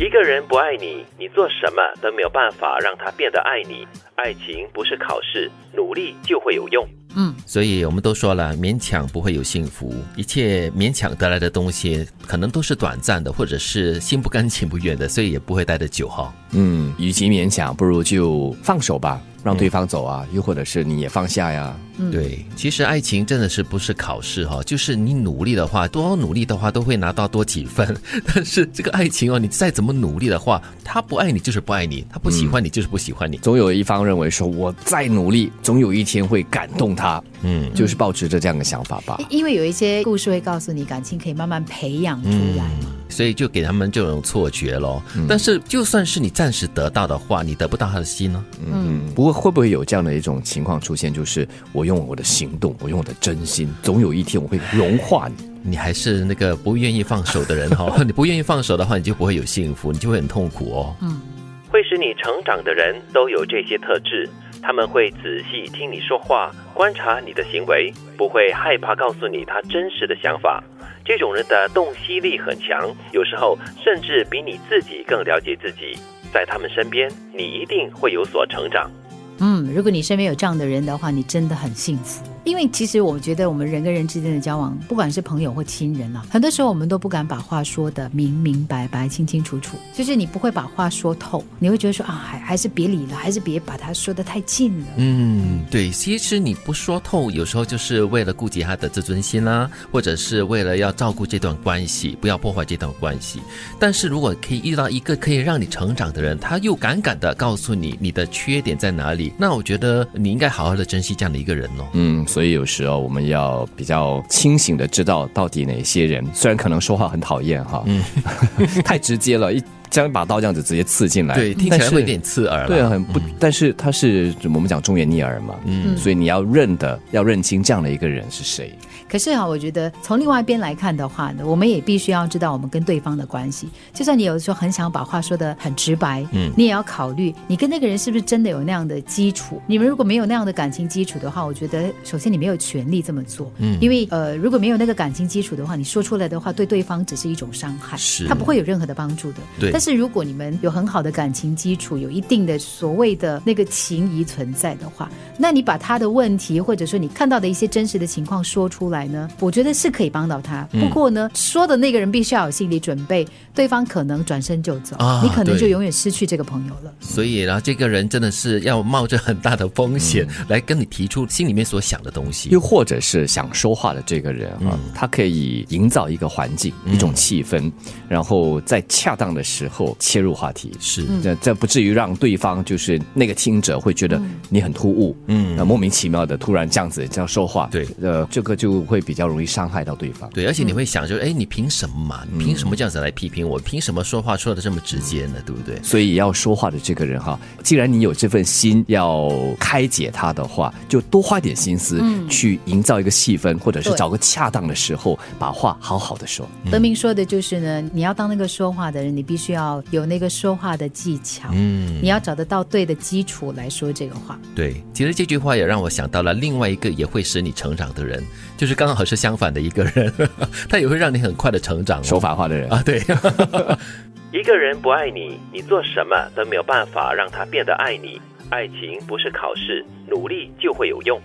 一个人不爱你，你做什么都没有办法让他变得爱你。爱情不是考试，努力就会有用。嗯，所以我们都说了，勉强不会有幸福，一切勉强得来的东西，可能都是短暂的，或者是心不甘情不愿的，所以也不会待得久哈。嗯，与其勉强，不如就放手吧，让对方走啊，又或者是你也放下呀。对，其实爱情真的是不是考试哈，就是你努力的话，多努力的话都会拿到多几分。但是这个爱情哦，你再怎么努力的话，他不爱你就是不爱你，他不喜欢你就是不喜欢你。总有一方认为说，我再努力，总有一天会感动他。嗯，就是保持着这样的想法吧。因为有一些故事会告诉你，感情可以慢慢培养出来嘛。所以就给他们这种错觉咯。但是就算是你暂时得到的话，你得不到他的心呢？嗯，不过会不会有这样的一种情况出现？就是我用我的行动，我用我的真心，总有一天我会融化你。你还是那个不愿意放手的人哈。你不愿意放手的话，你就不会有幸福，你就会很痛苦哦。嗯，会使你成长的人都有这些特质，他们会仔细听你说话，观察你的行为，不会害怕告诉你他真实的想法。这种人的洞悉力很强，有时候甚至比你自己更了解自己。在他们身边，你一定会有所成长。嗯，如果你身边有这样的人的话，你真的很幸福。因为其实我觉得我们人跟人之间的交往，不管是朋友或亲人啊，很多时候我们都不敢把话说的明明白白、清清楚楚。就是你不会把话说透，你会觉得说啊，还还是别理了，还是别把它说的太近了。嗯，对，其实你不说透，有时候就是为了顾及他的自尊心啦，或者是为了要照顾这段关系，不要破坏这段关系。但是如果可以遇到一个可以让你成长的人，他又敢敢的告诉你你的缺点在哪里，那我觉得你应该好好的珍惜这样的一个人哦。嗯。所以有时候我们要比较清醒的知道到底哪些人，虽然可能说话很讨厌哈，嗯，太直接了，一将一把刀这样子直接刺进来，对，听起来会有点刺耳，对，很不，但是他是我们讲忠言逆耳嘛，嗯，所以你要认得，要认清这样的一个人是谁。可是哈，我觉得从另外一边来看的话呢，我们也必须要知道我们跟对方的关系。就算你有的时候很想把话说的很直白，嗯，你也要考虑你跟那个人是不是真的有那样的基础。你们如果没有那样的感情基础的话，我觉得首先你没有权利这么做，嗯，因为呃，如果没有那个感情基础的话，你说出来的话对对方只是一种伤害，是，他不会有任何的帮助的。对。但是如果你们有很好的感情基础，有一定的所谓的那个情谊存在的话，那你把他的问题或者说你看到的一些真实的情况说出来呢，我觉得是。可以帮到他，不过呢，说的那个人必须要有心理准备，对方可能转身就走，你可能就永远失去这个朋友了。所以，然后这个人真的是要冒着很大的风险来跟你提出心里面所想的东西，又或者是想说话的这个人啊，他可以营造一个环境、一种气氛，然后在恰当的时候切入话题，是。这这不至于让对方就是那个听者会觉得你很突兀，嗯，莫名其妙的突然这样子这样说话，对，呃，这个就会比较容易伤。害到对方，对，而且你会想，就哎，你凭什么嘛？你凭什么这样子来批评我？凭什么说话说的这么直接呢？对不对？所以要说话的这个人哈，既然你有这份心要开解他的话，就多花点心思去营造一个气氛，或者是找个恰当的时候把话好好的说。德明说的就是呢，你要当那个说话的人，你必须要有那个说话的技巧，嗯，你要找得到对的基础来说这个话。对，其实这句话也让我想到了另外一个也会使你成长的人，就是刚好是相反的。一个人，他也会让你很快的成长。手法化的人啊，对。一个人不爱你，你做什么都没有办法让他变得爱你。爱情不是考试，努力就会有用。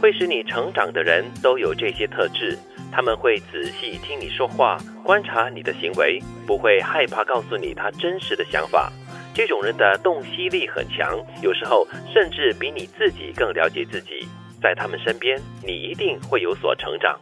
会使你成长的人都有这些特质，他们会仔细听你说话，观察你的行为，不会害怕告诉你他真实的想法。这种人的洞悉力很强，有时候甚至比你自己更了解自己。在他们身边，你一定会有所成长。